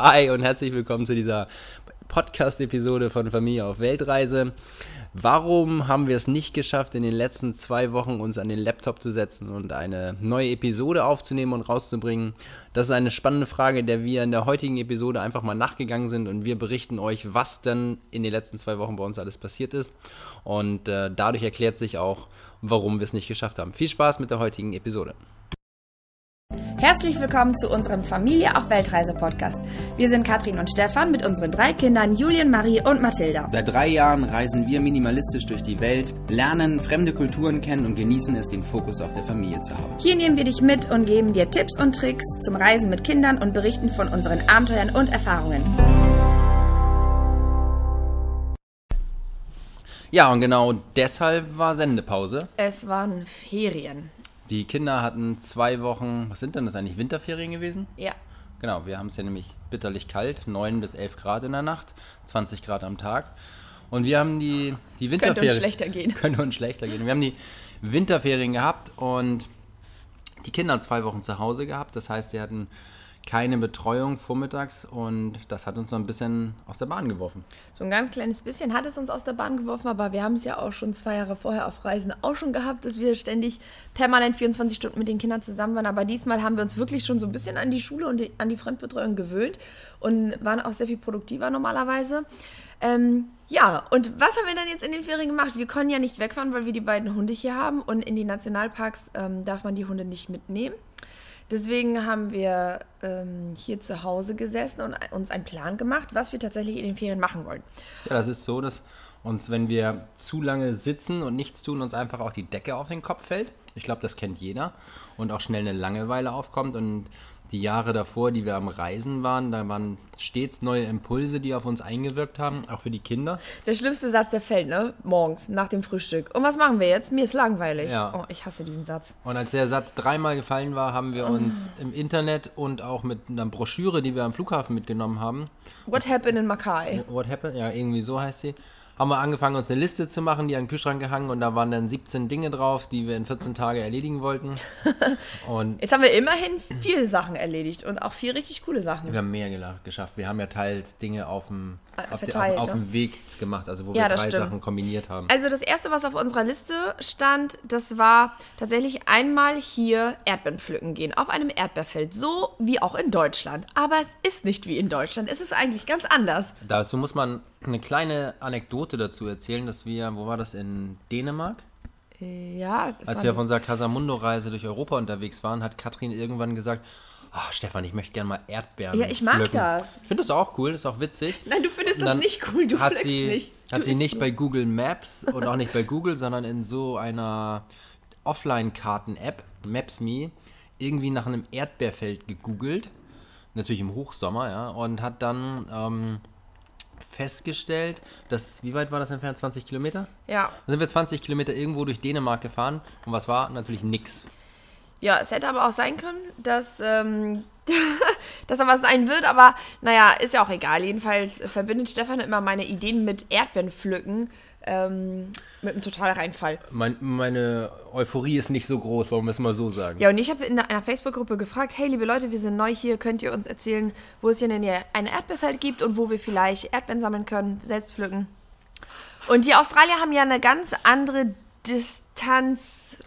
Hi und herzlich willkommen zu dieser Podcast-Episode von Familie auf Weltreise. Warum haben wir es nicht geschafft, in den letzten zwei Wochen uns an den Laptop zu setzen und eine neue Episode aufzunehmen und rauszubringen? Das ist eine spannende Frage, der wir in der heutigen Episode einfach mal nachgegangen sind und wir berichten euch, was denn in den letzten zwei Wochen bei uns alles passiert ist. Und äh, dadurch erklärt sich auch, warum wir es nicht geschafft haben. Viel Spaß mit der heutigen Episode. Herzlich willkommen zu unserem Familie auf Weltreise Podcast. Wir sind Katrin und Stefan mit unseren drei Kindern Julien, Marie und Mathilda. Seit drei Jahren reisen wir minimalistisch durch die Welt, lernen fremde Kulturen kennen und genießen es, den Fokus auf der Familie zu haben. Hier nehmen wir dich mit und geben dir Tipps und Tricks zum Reisen mit Kindern und berichten von unseren Abenteuern und Erfahrungen. Ja, und genau deshalb war Sendepause. Es waren Ferien. Die Kinder hatten zwei Wochen, was sind denn das eigentlich, Winterferien gewesen? Ja. Genau, wir haben es ja nämlich bitterlich kalt, 9 bis 11 Grad in der Nacht, 20 Grad am Tag. Und wir haben die, die Winterferien. Könnte uns schlechter gehen. Könnte uns schlechter gehen. Wir haben die Winterferien gehabt und die Kinder zwei Wochen zu Hause gehabt. Das heißt, sie hatten keine Betreuung vormittags und das hat uns so ein bisschen aus der Bahn geworfen. So ein ganz kleines bisschen hat es uns aus der Bahn geworfen, aber wir haben es ja auch schon zwei Jahre vorher auf Reisen auch schon gehabt, dass wir ständig permanent 24 Stunden mit den Kindern zusammen waren. Aber diesmal haben wir uns wirklich schon so ein bisschen an die Schule und die, an die Fremdbetreuung gewöhnt und waren auch sehr viel produktiver normalerweise. Ähm, ja, und was haben wir dann jetzt in den Ferien gemacht? Wir können ja nicht wegfahren, weil wir die beiden Hunde hier haben und in die Nationalparks ähm, darf man die Hunde nicht mitnehmen. Deswegen haben wir ähm, hier zu Hause gesessen und uns einen Plan gemacht, was wir tatsächlich in den Ferien machen wollen. Ja, das ist so, dass uns, wenn wir zu lange sitzen und nichts tun, uns einfach auch die Decke auf den Kopf fällt. Ich glaube, das kennt jeder. Und auch schnell eine Langeweile aufkommt. Und die Jahre davor, die wir am Reisen waren, da waren stets neue Impulse, die auf uns eingewirkt haben, auch für die Kinder. Der schlimmste Satz, der fällt, ne? Morgens, nach dem Frühstück. Und was machen wir jetzt? Mir ist langweilig. Ja. Oh, ich hasse diesen Satz. Und als der Satz dreimal gefallen war, haben wir uns im Internet und auch mit einer Broschüre, die wir am Flughafen mitgenommen haben, What happened in Mackay? What Happened, ja, irgendwie so heißt sie, haben wir angefangen, uns eine Liste zu machen, die an den Kühlschrank gehangen und da waren dann 17 Dinge drauf, die wir in 14 Tagen erledigen wollten. Und Jetzt haben wir immerhin vier Sachen erledigt und auch vier richtig coole Sachen. wir haben mehr geschafft. Wir haben ja teils Dinge auf dem, Auf, verteilt, auf, ne? dem Weg gemacht, also wo Ja, wir drei stimmt. Sachen kombiniert haben. Also das erste, was auf unserer Liste stand, das war tatsächlich einmal hier Erdbeeren pflücken gehen auf einem Erdbeerfeld, so wie auch in Deutschland. Aber es ist nicht wie in Deutschland, es ist eigentlich ganz anders. Dazu muss man eine kleine Anekdote dazu erzählen, dass wir, wo war das, in Dänemark? Äh, Ja, das Als wir auf unserer Casamundo-Reise durch Europa unterwegs waren, hat Katrin irgendwann gesagt, "Ah, Stefan, ich möchte gerne mal Erdbeeren Ja, ich mag pflücken." das. Ich finde das auch cool, das ist auch witzig. Nein, du findest das nicht cool, du hat sie, nicht. Hat Du sie isst nicht bei Google Maps und auch nicht bei Google, sondern in so einer Offline-Karten-App, Maps.me, irgendwie nach einem Erdbeerfeld gegoogelt. Natürlich im Hochsommer, ja, und hat dann ähm, festgestellt, dass, wie weit war das entfernt? 20 Kilometer? Ja. Dann sind wir 20 Kilometer irgendwo durch Dänemark gefahren und was war? Natürlich nix. Ja, es hätte aber auch sein können, dass, ähm, dass da was sein wird, aber naja, ist ja auch egal. Jedenfalls verbindet Stefan immer meine Ideen mit Erdbeeren pflücken ähm, mit einem Totalreinfall. Mein, meine Euphorie ist nicht so groß, wollen wir es mal so sagen. Ja, und ich habe in einer Facebook-Gruppe gefragt, hey, liebe Leute, wir sind neu hier, könnt ihr uns erzählen, wo es hier der Nähe ein Erdbeerfeld gibt und wo wir vielleicht Erdbeeren sammeln können, selbst pflücken. Und die Australier haben ja eine ganz andere Distanz,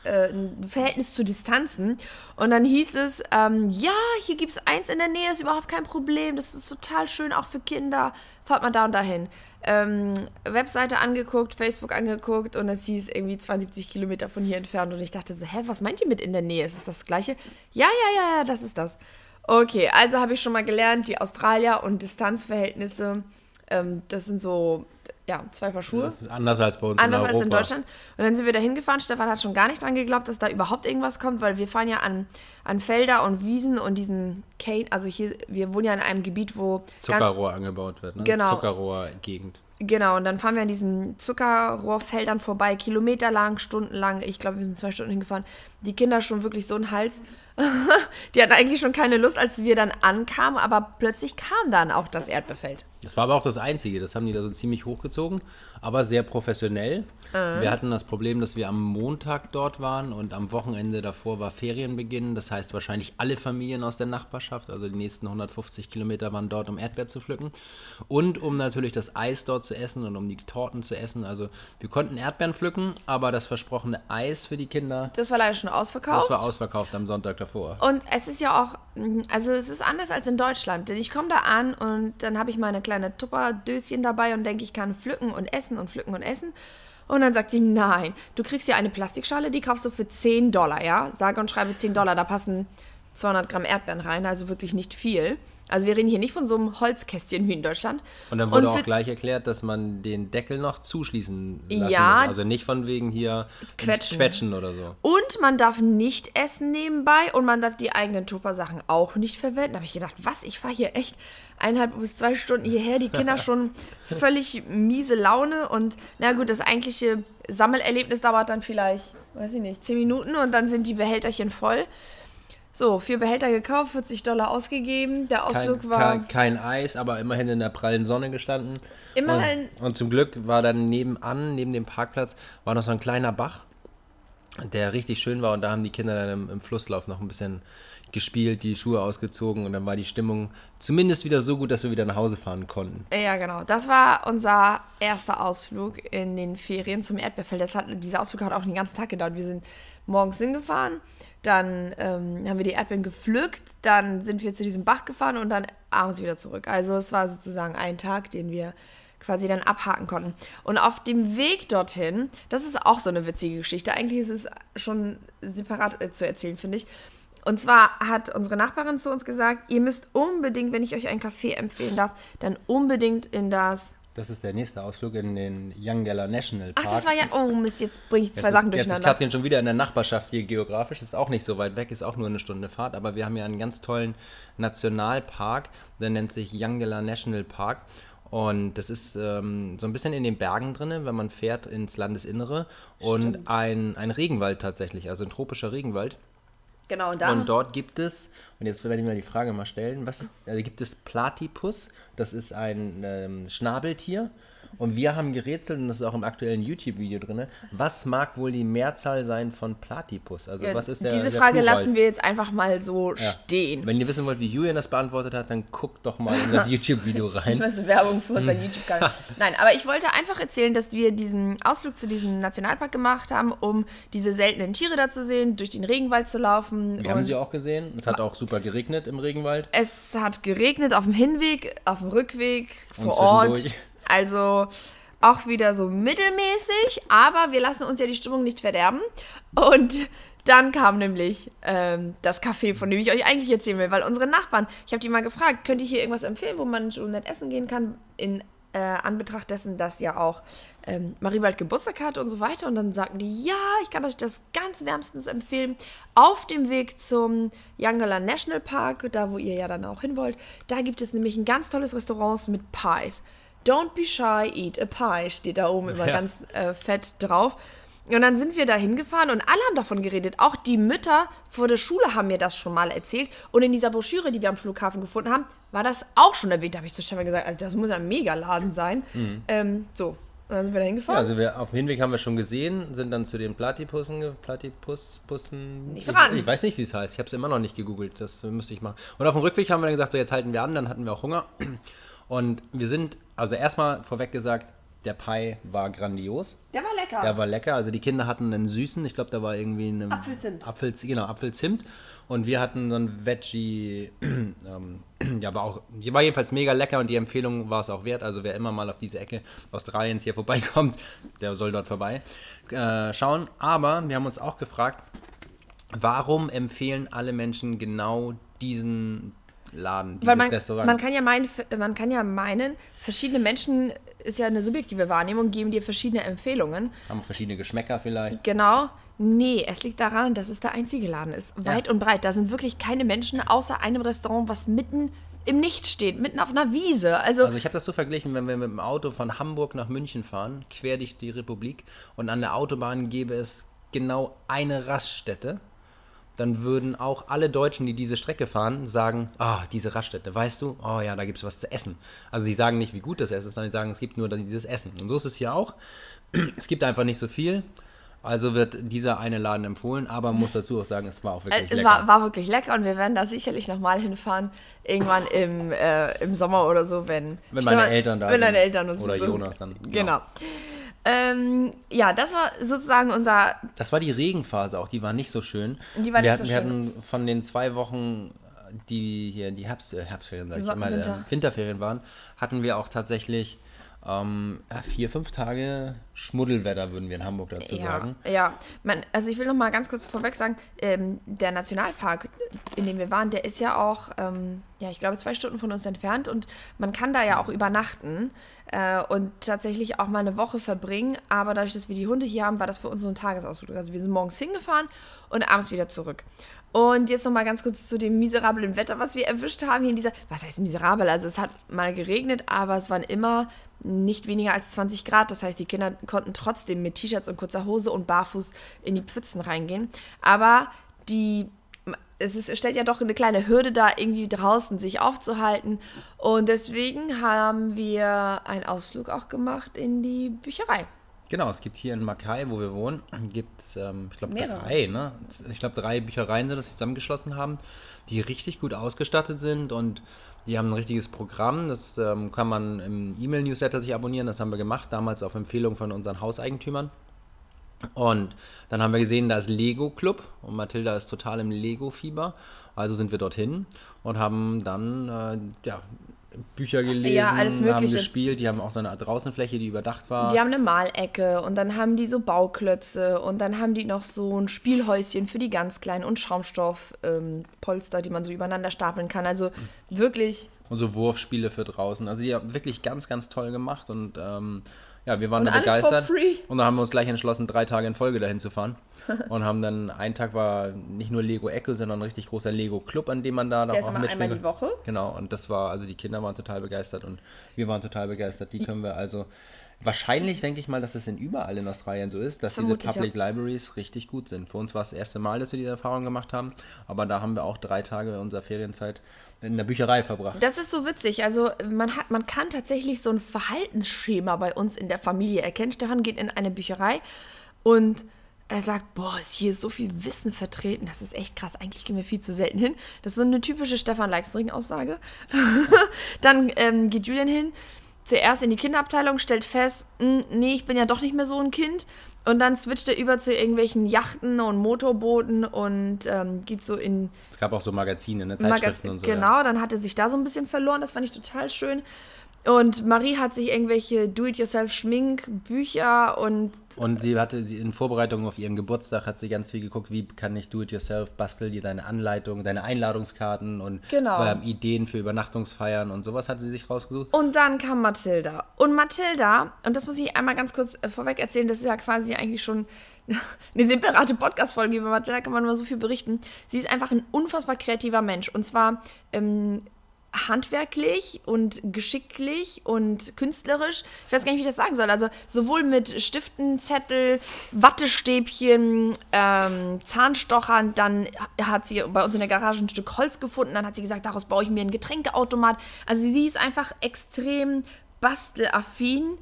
äh, ein Verhältnis zu Distanzen. Und dann hieß es, ähm, ja, hier gibt es eins in der Nähe, ist überhaupt kein Problem, das ist total schön, auch für Kinder. Fahrt mal da und dahin. Ähm, Webseite angeguckt, Facebook angeguckt und es hieß irgendwie 72 Kilometer von hier entfernt. Und ich dachte so, hä, was meint ihr mit in der Nähe? Ist es das gleiche? Ja, ja, ja, ja, das ist das. Okay, also habe ich schon mal gelernt, die Australier und Distanzverhältnisse, ähm, das sind so, ja, zwei Paar Schuhe. Das ist anders als bei uns Anders in als in Deutschland. Und dann sind wir da hingefahren. Stefan hat schon gar nicht dran geglaubt, dass da überhaupt irgendwas kommt, weil wir fahren ja an, an Felder und Wiesen und diesen Cane, also hier, wir wohnen ja in einem Gebiet, wo Zuckerrohr angebaut wird, ne? Genau. Zuckerrohr-Gegend. Genau, und dann fahren wir an diesen Zuckerrohrfeldern vorbei, kilometerlang, stundenlang. Ich glaube, wir sind zwei Stunden hingefahren. Die Kinder schon wirklich so einen Hals. Die hatten eigentlich schon keine Lust, als wir dann ankamen, aber plötzlich kam dann auch das Erdbeerfeld. Das war aber auch das Einzige. Das haben die da so ziemlich hochgezogen, aber sehr professionell. Wir hatten das Problem, dass wir am Montag dort waren und am Wochenende davor war Ferienbeginn. Das heißt, wahrscheinlich alle Familien aus der Nachbarschaft, also die nächsten 150 Kilometer, waren dort, um Erdbeer zu pflücken. Und um natürlich das Eis dort zu essen und um die Torten zu essen. Also wir konnten Erdbeeren pflücken, aber das versprochene Eis für die Kinder, Das war leider schon ausverkauft. das war ausverkauft am Sonntag davor. Und es ist ja auch, also es ist anders als in Deutschland. Denn ich komme da an und dann habe ich meine kleine Tupperdöschen dabei und denke, ich kann pflücken und essen und pflücken und essen. Und dann sagt die, nein, du kriegst ja eine Plastikschale, die kaufst du für 10 Dollar, ja? Sage und schreibe 10 Dollar, da passen 200 Gramm Erdbeeren rein, also wirklich nicht viel. Also wir reden hier nicht von so einem Holzkästchen wie in Deutschland. Und dann wurde auch für- gleich erklärt, dass man den Deckel noch zuschließen lassen Ja. muss. Also nicht von wegen hier Quetschen. Quetschen oder so. Und man darf nicht essen nebenbei und man darf die eigenen Tupper-Sachen auch nicht verwenden. Da habe ich gedacht, was? Ich fahre hier echt eineinhalb bis zwei Stunden hierher, die Kinder schon völlig miese Laune und na gut, das eigentliche Sammelerlebnis dauert dann vielleicht, weiß ich nicht, zehn Minuten und dann sind die Behälterchen voll. So, vier Behälter gekauft, 40 Dollar ausgegeben. Der Kein, Ausflug war. kein, kein Eis, aber immerhin in der prallen Sonne gestanden. Immerhin- Und, und zum Glück war dann nebenan, neben dem Parkplatz, war noch so ein kleiner Bach, der richtig schön war. Und da haben die Kinder dann im, im Flusslauf noch ein bisschen gespielt, die Schuhe ausgezogen. Und dann war die Stimmung zumindest wieder so gut, dass wir wieder nach Hause fahren konnten. Ja, genau. Das war unser erster Ausflug in den Ferien zum Erdbeerfeld. Das hat, dieser Ausflug hat auch den ganzen Tag gedauert. Wir sind morgens hingefahren, dann ähm, haben wir die Erdbeeren gepflückt, dann sind wir zu diesem Bach gefahren und dann abends wieder zurück. Also es war sozusagen ein Tag, den wir quasi dann abhaken konnten. Und auf dem Weg dorthin, das ist auch so eine witzige Geschichte. Eigentlich ist es schon separat äh, zu erzählen, finde ich. Und zwar hat unsere Nachbarin zu uns gesagt, ihr müsst unbedingt, wenn ich euch ein Café empfehlen darf, dann unbedingt in das. Das ist der nächste Ausflug in den Younggeller National Ach, Park. das war ja. Oh Mist, jetzt bringe ich zwei Jetzt Sachen ist, jetzt ist durcheinander. Katrin schon wieder in der Nachbarschaft hier geografisch. Ist auch nicht so weit weg, ist auch nur eine Stunde Fahrt. Aber wir haben ja einen ganz tollen Nationalpark, der nennt sich Younggeller National Park. Und das ist ähm, so ein bisschen in den Bergen drin, wenn man fährt ins Landesinnere. Und ein, ein Regenwald tatsächlich, also ein tropischer Regenwald. Genau, und. Und dort gibt es, und jetzt werde ich mir die Frage mal stellen, was ist, also gibt es Platypus, das ist ein ähm, Schnabeltier. Und wir haben gerätselt, und das ist auch im aktuellen YouTube-Video drin, was mag wohl die Mehrzahl sein von Platypus? Also ja, was ist der diese der Frage Plural? lassen wir jetzt einfach mal so Ja. stehen. Wenn ihr wissen wollt, wie Julian das beantwortet hat, dann guckt doch mal in das YouTube-Video Das rein. ist Werbung für unseren YouTube-Kanal. Nein, aber ich wollte einfach erzählen, dass wir diesen Ausflug zu diesem Nationalpark gemacht haben, um diese seltenen Tiere da zu sehen, durch den Regenwald zu laufen. Wir haben sie auch gesehen. Es hat auch super geregnet im Regenwald. Es hat geregnet auf dem Hinweg, auf dem Rückweg, vor Ort. Also auch wieder so mittelmäßig, aber wir lassen uns ja die Stimmung nicht verderben. Und dann kam nämlich ähm, das Café, von dem ich euch eigentlich erzählen will, weil unsere Nachbarn, ich habe die mal gefragt, könnt ihr hier irgendwas empfehlen, wo man so nett essen gehen kann, in äh, Anbetracht dessen, dass ja auch ähm, Marie bald Geburtstag hat und so weiter. Und dann sagten die, ja, ich kann euch das ganz wärmstens empfehlen. Auf dem Weg zum Yangala National Park, da wo ihr ja dann auch hin wollt, da gibt es nämlich ein ganz tolles Restaurant mit Pies. Don't be shy, eat a pie, steht da oben immer Ja. ganz äh, fett drauf. Und dann sind wir da hingefahren und alle haben davon geredet. Auch die Mütter vor der Schule haben mir das schon mal erzählt. Und in dieser Broschüre, die wir am Flughafen gefunden haben, war das auch schon erwähnt. Da habe ich zu Stefan gesagt, das muss ein Megaladen sein. Ähm, so, und dann sind wir da Ja, hingefahren. also wir, auf dem Hinweg haben wir schon gesehen, sind dann zu den Platypussen. Nicht ich, ich weiß nicht, wie es heißt. Ich habe es immer noch nicht gegoogelt. Das müsste ich machen. Und auf dem Rückweg haben wir dann gesagt, so jetzt halten wir an. Dann hatten wir auch Hunger. Und wir sind, also erstmal vorweg gesagt, der Pie war grandios. der war lecker. Der war lecker. Also die Kinder hatten einen süßen, ich glaube, da war irgendwie eine Apfelzimt. Apfel, genau, Apfelzimt. Und wir hatten so ein Veggie, ähm, ja, war auch, war jedenfalls mega lecker und die Empfehlung war es auch wert. Also wer immer mal auf diese Ecke Australiens hier vorbeikommt, der soll dort vorbei äh, schauen. Aber wir haben uns auch gefragt, warum empfehlen alle Menschen genau diesen Laden, dieses Weil man, Restaurant? man, kann ja meinen, man kann ja meinen, verschiedene Menschen, ist ja eine subjektive Wahrnehmung, geben dir verschiedene Empfehlungen. haben verschiedene Geschmäcker vielleicht. Genau. Nee, es liegt daran, dass es der einzige Laden ist. Weit und breit. Da sind wirklich keine Menschen außer einem Restaurant, was mitten im Nichts steht, mitten auf einer Wiese. Also, Also ich habe das so verglichen, wenn wir mit dem Auto von Hamburg nach München fahren, quer durch die Republik und an der Autobahn gäbe es genau eine Raststätte dann würden auch alle Deutschen, die diese Strecke fahren, sagen, ah, diese Raststätte, weißt du, oh ja, da gibt es was zu essen. Also sie sagen nicht, wie gut das Essen ist, sondern sie sagen, es gibt nur dieses Essen. Und so ist es hier auch. Es gibt einfach nicht so viel. Also wird dieser eine Laden empfohlen, aber man muss dazu auch sagen, es war auch wirklich Äh, Es lecker. war, war wirklich lecker und wir werden da sicherlich nochmal hinfahren. Irgendwann im, äh, im Sommer oder so, wenn. Wenn meine mal, Eltern da Wenn sind. deine Eltern uns Oder besuchen. Jonas dann, genau. Genau. Ähm, ja, das war sozusagen unser. Das war die Regenphase auch, die war nicht so schön. Die war wir nicht hatten, so Wir schön. hatten von den zwei Wochen, die hier die Herbst, äh, Herbstferien, sag ich immer, Winter. äh, Winterferien waren, hatten wir auch tatsächlich ähm, vier, fünf Tage Schmuddelwetter, würden wir in Hamburg dazu Ja, sagen. ja. Man, also ich will noch mal ganz kurz vorweg sagen, ähm, der Nationalpark, in dem wir waren, der ist ja auch, ähm, ja, ich glaube, zwei Stunden von uns entfernt und man kann da ja auch übernachten äh, und tatsächlich auch mal eine Woche verbringen. Aber dadurch, dass wir die Hunde hier haben, war das für uns so ein Tagesausflug. Also wir sind morgens hingefahren und abends wieder zurück. Und jetzt noch mal ganz kurz zu dem miserablen Wetter, was wir erwischt haben hier in dieser. Was heißt miserabel? Also es hat mal geregnet, aber es waren immer nicht weniger als 20 Grad. Das heißt, die Kinder konnten trotzdem mit T-Shirts und kurzer Hose und barfuß in die Pfützen reingehen. Aber die es ist, stellt ja doch eine kleine Hürde da, irgendwie draußen sich aufzuhalten. Und deswegen haben wir einen Ausflug auch gemacht in die Bücherei. Genau, es gibt hier in Mackay, wo wir wohnen, gibt es, ähm, ich glaube, drei, ne? Ich glaube, drei Büchereien sind das, die zusammengeschlossen haben, die richtig gut ausgestattet sind und die haben ein richtiges Programm. Das ähm, kann man im E-Mail-Newsletter sich abonnieren. Das haben wir gemacht, damals auf Empfehlung von unseren Hauseigentümern. Und dann haben wir gesehen, da ist Lego Club und Mathilda ist total im Lego-Fieber. Also sind wir dorthin und haben dann äh, ja, Bücher gelesen, Ja, alles haben gespielt. Die haben auch so eine Draußenfläche, die überdacht war. Die haben eine Malecke und dann haben die so Bauklötze und dann haben die noch so ein Spielhäuschen für die ganz Kleinen und Schaumstoffpolster, ähm, die man so übereinander stapeln kann. Also wirklich. und so Wurfspiele für draußen. Also die haben wirklich ganz, ganz toll gemacht und ähm, ja, wir waren Und da begeistert. Und dann haben wir uns gleich entschlossen, drei Tage in Folge dahin zu fahren. und haben dann, ein Tag war nicht nur Lego Echo, sondern ein richtig großer Lego Club, an dem man da noch Der ist auch immer mitspielen einmal die. Woche. Genau, und das war, also die Kinder waren total begeistert und wir waren total begeistert. Die können wir also, wahrscheinlich denke ich mal, dass das in überall in Australien so ist, dass Vermutlich, diese Public Libraries richtig gut sind. Für uns war es das erste Mal, dass wir diese Erfahrung gemacht haben, aber da haben wir auch drei Tage unserer Ferienzeit in der Bücherei verbracht. Das ist so witzig. Also man hat, man kann tatsächlich so ein Verhaltensschema bei uns in der Familie erkennen. Stefan geht in eine Bücherei und er sagt, boah, ist hier so viel Wissen vertreten. Das ist echt krass. Eigentlich gehen wir viel zu selten hin. Das ist so eine typische Stefan Leikstring-Aussage. Dann ähm, geht Julian hin, zuerst in die Kinderabteilung, stellt fest, "Hm, nee, ich bin ja doch nicht mehr so ein Kind. Und dann switcht er über zu irgendwelchen Yachten und Motorbooten und ähm, geht so in Es gab auch so Magazine, ne, Zeitschriften und so. Genau, dann hat er sich da so ein bisschen verloren. Das fand ich total schön. Und Marie hat sich irgendwelche Do-it-yourself-Schminkbücher und. Und sie hatte sie in Vorbereitung auf ihren Geburtstag hat sie ganz viel geguckt, wie kann ich do-it-yourself, bastel dir deine Anleitung, deine Einladungskarten und Genau. ähm, Ideen für Übernachtungsfeiern und sowas hatte sie sich rausgesucht. Und dann kam Mathilda. Und Mathilda, und das muss ich einmal ganz kurz äh, vorweg erzählen, das ist ja quasi eigentlich schon eine separate Podcast-Folge über Mathilda, kann man nur so viel berichten. Sie ist einfach ein unfassbar kreativer Mensch. Und zwar ähm, handwerklich und geschicklich und künstlerisch. Ich weiß gar nicht, wie ich das sagen soll. Also sowohl mit Stiften, Zettel, Wattestäbchen, ähm, Zahnstochern. Dann hat sie bei uns in der Garage ein Stück Holz gefunden. Dann hat sie gesagt, daraus baue ich mir einen Getränkeautomat. Also sie ist einfach extrem bastelaffin.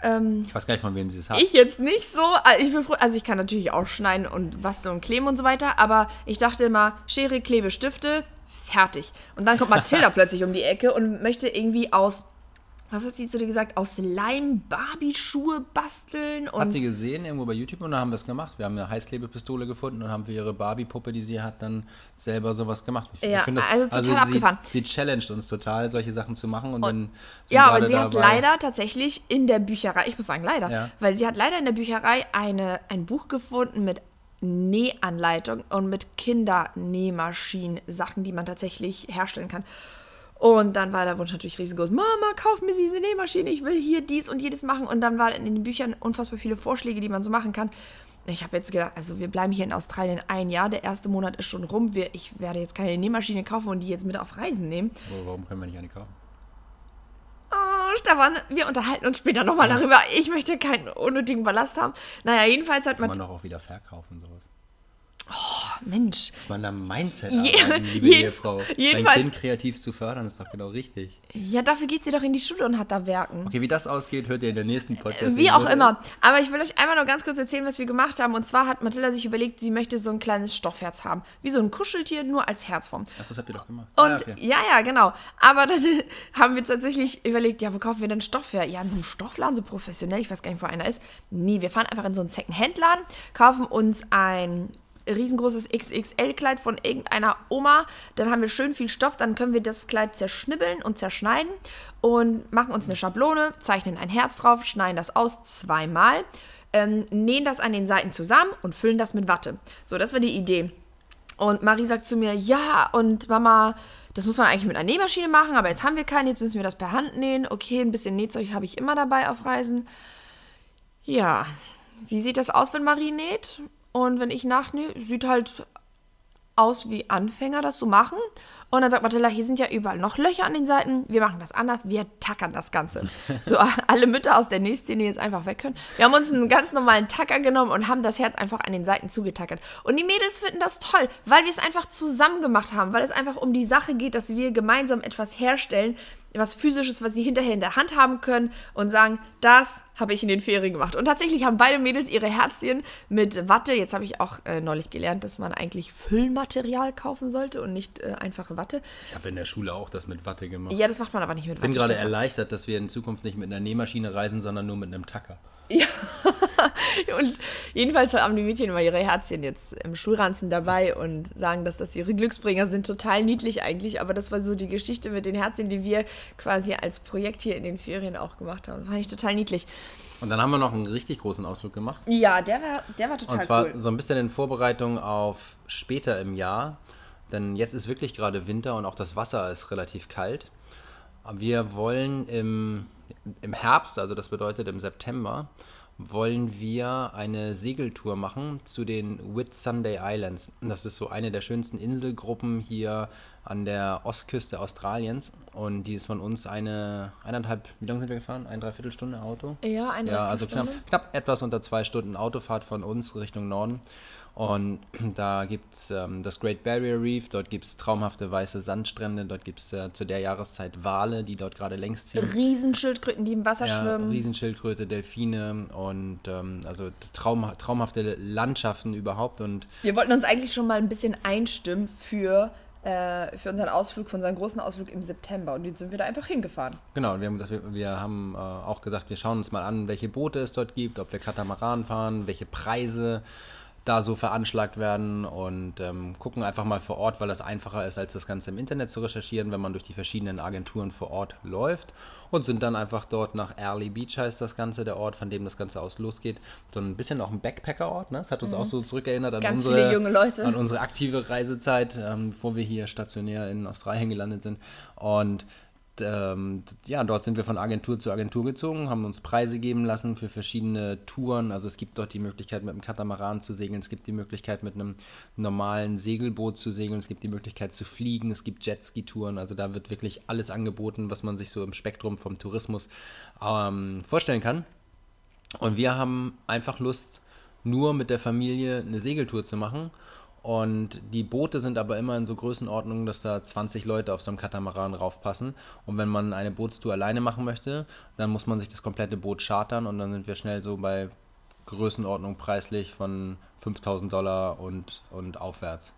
Ich weiß gar nicht, von wem sie es hat. Ich jetzt nicht so. Also ich, bin froh, also ich kann natürlich auch schneiden und basteln und kleben und so weiter, aber ich dachte immer, Schere, Klebe, Stifte, fertig. Und dann kommt Mathilda plötzlich um die Ecke und möchte irgendwie aus, was hat sie zu dir gesagt, aus Leim Barbie-Schuhe basteln und hat sie gesehen irgendwo bei YouTube und dann haben wir es gemacht. Wir haben eine Heißklebepistole gefunden und haben für ihre Barbie-Puppe, die sie hat, dann selber sowas gemacht. Ich, Ja, finde das, also total sie, abgefahren. Sie challenged uns total, solche Sachen zu machen und, dann sind Ja, und sie hat leider tatsächlich in der Bücherei, ich muss sagen leider, Ja. weil sie hat leider in der Bücherei eine, ein Buch gefunden mit Nähanleitung und mit Kindernähmaschinen, Sachen, die man tatsächlich herstellen kann. Und dann war der Wunsch natürlich riesengroß, Mama, kauf mir diese Nähmaschine, ich will hier dies und jedes machen. Und dann waren in den Büchern unfassbar viele Vorschläge, die man so machen kann. Ich habe jetzt gedacht, also wir bleiben hier in Australien ein Jahr, der erste Monat ist schon rum. Wir, ich werde jetzt keine Nähmaschine kaufen und die jetzt mit auf Reisen nehmen. Aber warum können wir nicht eine kaufen? Stefan, wir unterhalten uns später nochmal darüber. Ich möchte keinen unnötigen Ballast haben. Naja, jedenfalls hat Kann man. man doch auch wieder verkaufen, sowas. Mensch. Muss man da Mindset Je- arbeiten, liebe jeden- Ehefrau. Dein jedenfalls- Kind kreativ zu fördern, ist doch genau richtig. Ja, dafür geht sie doch in die Schule und hat da Werken. Okay, wie das ausgeht, hört ihr in der nächsten Podcast. Wie auch immer. Aber ich will euch einmal noch ganz kurz erzählen, was wir gemacht haben. Und zwar hat Mathilda sich überlegt, sie möchte so ein kleines Stoffherz haben. Wie so ein Kuscheltier, nur als Herzform. Ach, das habt ihr doch gemacht. Und Ah, okay. ja, ja, genau. Aber dann haben wir tatsächlich überlegt, ja, wo kaufen wir denn Stoff her? Ja, in so einem Stoffladen, so professionell, ich weiß gar nicht, wo einer ist. Nee, wir fahren einfach in so einen Second-Hand-Laden, kaufen uns ein riesengroßes XXL-Kleid von irgendeiner Oma. Dann haben wir schön viel Stoff, dann können wir das Kleid zerschnibbeln und zerschneiden und machen uns eine Schablone, zeichnen ein Herz drauf, schneiden das aus zweimal, ähm, nähen das an den Seiten zusammen und füllen das mit Watte. So, das war die Idee. Und Marie sagt zu mir, ja, und Mama, das muss man eigentlich mit einer Nähmaschine machen, aber jetzt haben wir keine, jetzt müssen wir das per Hand nähen. Okay, ein bisschen Nähzeug habe ich immer dabei auf Reisen. Ja, wie sieht das aus, wenn Marie näht? Und wenn ich nachnähe, sieht halt aus wie Anfänger das so machen. Und dann sagt Mathilda, hier sind ja überall noch Löcher an den Seiten. Wir machen das anders. Wir tackern das Ganze. So alle Mütter aus der Nähszene jetzt einfach weg können. Wir haben uns einen ganz normalen Tacker genommen und haben das Herz einfach an den Seiten zugetackert. Und die Mädels finden das toll, weil wir es einfach zusammen gemacht haben. Weil es einfach um die Sache geht, dass wir gemeinsam etwas herstellen, was physisches, was sie hinterher in der Hand haben können und sagen, das habe ich in den Ferien gemacht. Und tatsächlich haben beide Mädels ihre Herzchen mit Watte. Jetzt habe ich auch äh, neulich gelernt, dass man eigentlich Füllmaterial kaufen sollte und nicht äh, einfache Watte. Ich habe in der Schule auch das mit Watte gemacht. Ja, das macht man aber nicht mit Ich bin Watte. gerade erleichtert, dass wir in Zukunft nicht mit einer Nähmaschine reisen, sondern nur mit einem Tacker. Und jedenfalls haben die Mädchen immer ihre Herzchen jetzt im Schulranzen dabei und sagen, dass das ihre Glücksbringer sind. Total niedlich eigentlich, aber das war so die Geschichte mit den Herzchen, die wir quasi als Projekt hier in den Ferien auch gemacht haben. Fand ich total niedlich. Und dann haben wir noch einen richtig großen Ausflug gemacht. Ja, der war, der war total Und zwar cool. so ein bisschen in Vorbereitung auf später im Jahr. Denn jetzt ist wirklich gerade Winter und auch das Wasser ist relativ kalt. Wir wollen im, im Herbst, also das bedeutet im September, wollen wir eine Segeltour machen zu den Whitsunday Islands. Das ist so eine der schönsten Inselgruppen hier an der Ostküste Australiens. Und die ist von uns eine, eineinhalb, wie lange sind wir gefahren? Eine Dreiviertelstunde Auto? Ja, eine Ja, also knapp, knapp etwas unter zwei Stunden Autofahrt von uns Richtung Norden. Und da gibt es ähm, das Great Barrier Reef, dort gibt es traumhafte weiße Sandstrände, dort gibt es äh, zu der Jahreszeit Wale, die dort gerade längs ziehen. Riesenschildkröten, die im Wasser Ja, schwimmen. Riesenschildkröte, Delfine und ähm, also traum, traumhafte Landschaften überhaupt. Und Wir wollten uns eigentlich schon mal ein bisschen einstimmen für, äh, für unseren Ausflug, für unseren großen Ausflug im September. Und jetzt sind wir da einfach hingefahren. Genau, wir haben, gesagt, wir, wir haben äh, auch gesagt, wir schauen uns mal an, welche Boote es dort gibt, ob wir Katamaran fahren, welche Preise da so veranschlagt werden und ähm, gucken einfach mal vor Ort, weil das einfacher ist, als das Ganze im Internet zu recherchieren, wenn man durch die verschiedenen Agenturen vor Ort läuft und sind dann einfach dort nach Early Beach heißt das Ganze, der Ort, von dem das Ganze aus losgeht. So ein bisschen auch ein Backpacker-Ort, ne? Das hat uns auch so zurückerinnert an Mhm. Ganz unsere, viele junge Leute. an unsere aktive Reisezeit, ähm, bevor wir hier stationär in Australien gelandet sind. Und ähm, ja, dort sind wir von Agentur zu Agentur gezogen, haben uns Preise geben lassen für verschiedene Touren. Also es gibt dort die Möglichkeit, mit einem Katamaran zu segeln, es gibt die Möglichkeit, mit einem normalen Segelboot zu segeln, es gibt die Möglichkeit zu fliegen, es gibt Jetski-Touren. Also da wird wirklich alles angeboten, was man sich so im Spektrum vom Tourismus ähm, vorstellen kann. Und wir haben einfach Lust, nur mit der Familie eine Segeltour zu machen. Und die Boote sind aber immer in so Größenordnungen, dass da 20 Leute auf so einem Katamaran raufpassen. Und wenn man eine Bootstour alleine machen möchte, dann muss man sich das komplette Boot chartern und dann sind wir schnell so bei Größenordnung preislich von 5000 Dollar und, und aufwärts.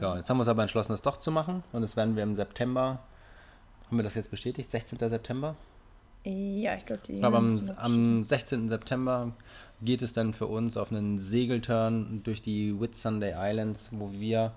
Ja, jetzt haben wir uns aber entschlossen, das doch zu machen. Und das werden wir im September, haben wir das jetzt bestätigt? 16. September? Ja, ich glaube, die. Ich glaube, am, am 16. September geht es dann für uns auf einen Segelturn durch die Whitsunday Islands, wo wir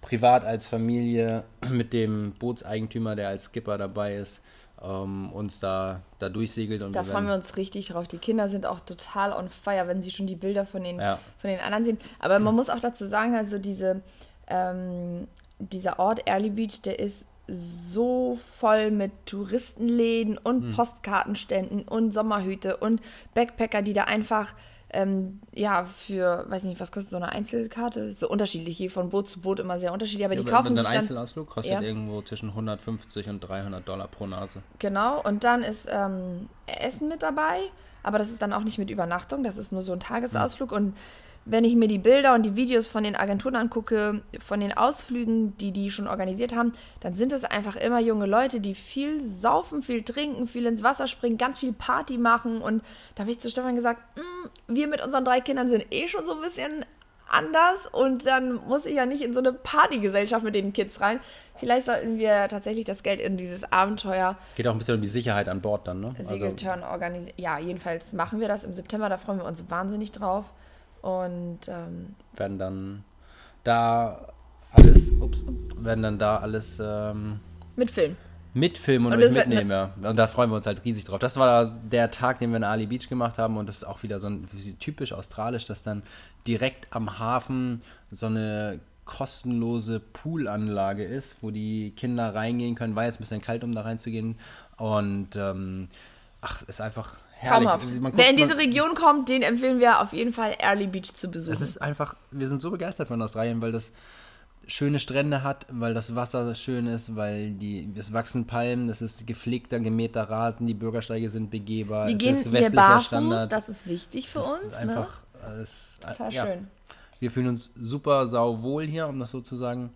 privat als Familie mit dem Bootseigentümer, der als Skipper dabei ist, ähm, uns da, da durchsegelt. Und Da wir freuen wir uns richtig drauf. Die Kinder sind auch total on fire, wenn sie schon die Bilder von den, Ja. von den anderen sehen. Aber man muss auch dazu sagen, also diese, ähm, dieser Ort Early Beach, der ist so voll mit Touristenläden und Hm. Postkartenständen und Sommerhüte und Backpacker, die da einfach ähm, ja, für, weiß nicht, was kostet so eine Einzelkarte? So unterschiedlich, hier von Boot zu Boot immer sehr unterschiedlich, aber die Ja, kaufen ein sich dann. Einzelausflug kostet Ja. irgendwo zwischen 150 und 300 Dollar pro Nase. Genau, und dann ist ähm, Essen mit dabei, aber das ist dann auch nicht mit Übernachtung, das ist nur so ein Tagesausflug und wenn ich mir die Bilder und die Videos von den Agenturen angucke, von den Ausflügen, die die schon organisiert haben, dann sind es einfach immer junge Leute, die viel saufen, viel trinken, viel ins Wasser springen, ganz viel Party machen. Und da habe ich zu Stefan gesagt, "Mm, wir mit unseren drei Kindern sind eh schon so ein bisschen anders und dann muss ich ja nicht in so eine Partygesellschaft mit den Kids rein. Vielleicht sollten wir tatsächlich das Geld in dieses Abenteuer Geht auch ein bisschen um die Sicherheit an Bord dann, ne? Also, Segelturn organisieren. Ja, jedenfalls machen wir das im September, da freuen wir uns wahnsinnig drauf. Und ähm, werden dann da alles, ups, werden dann da alles ähm, mit Film. Mitfilmen und, Und euch. Ja. Und da freuen wir uns halt riesig drauf. Das war der Tag, den wir in Ali Beach gemacht haben und das ist auch wieder so ein typisch australisch, dass dann direkt am Hafen so eine kostenlose Poolanlage ist, wo die Kinder reingehen können. War jetzt ein bisschen kalt, um da reinzugehen. Und ähm, ach, ist einfach herrlich. Traumhaft. Man guckt- Wer in diese Region kommt, den empfehlen wir auf jeden Fall Early Beach zu besuchen. Es ist einfach, wir sind so begeistert von Australien, weil das schöne Strände hat, weil das Wasser schön ist, weil die, es wachsen Palmen, es ist gepflegter, gemähter Rasen, die Bürgersteige sind begehbar, wir es gehen ist westlicher barfuß, Standard. das ist wichtig für uns. ist ne? einfach äh, Total ja. schön. Wir fühlen uns super sauwohl hier, um das so zu sagen.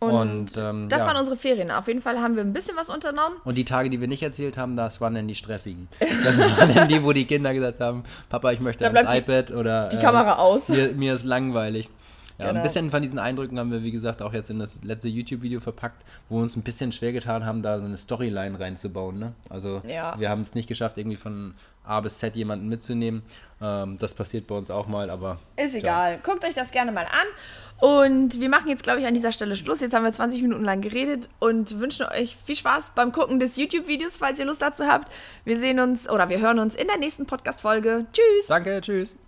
Und, Und, ähm, das ja. waren unsere Ferien. Auf jeden Fall haben wir ein bisschen was unternommen. Und die Tage, die wir nicht erzählt haben, das waren dann die stressigen. Das waren dann die, wo die Kinder gesagt haben, Papa, ich möchte Da ans bleibt die- iPad oder die äh, Kamera aus. Mir, mir ist langweilig. Ja, Genau. Ein bisschen von diesen Eindrücken haben wir, wie gesagt, auch jetzt in das letzte YouTube-Video verpackt, wo wir uns ein bisschen schwer getan haben, da so eine Storyline reinzubauen. Ne? Also Ja. wir haben es nicht geschafft, irgendwie von A bis Z jemanden mitzunehmen. Ähm, das passiert bei uns auch mal, aber Ist egal. Guckt euch das gerne mal an. Und wir machen jetzt, glaube ich, an dieser Stelle Schluss. Jetzt haben wir 20 Minuten lang geredet und wünschen euch viel Spaß beim Gucken des YouTube-Videos, falls ihr Lust dazu habt. Wir sehen uns oder wir hören uns in der nächsten Podcast-Folge. Tschüss! danke, tschüss.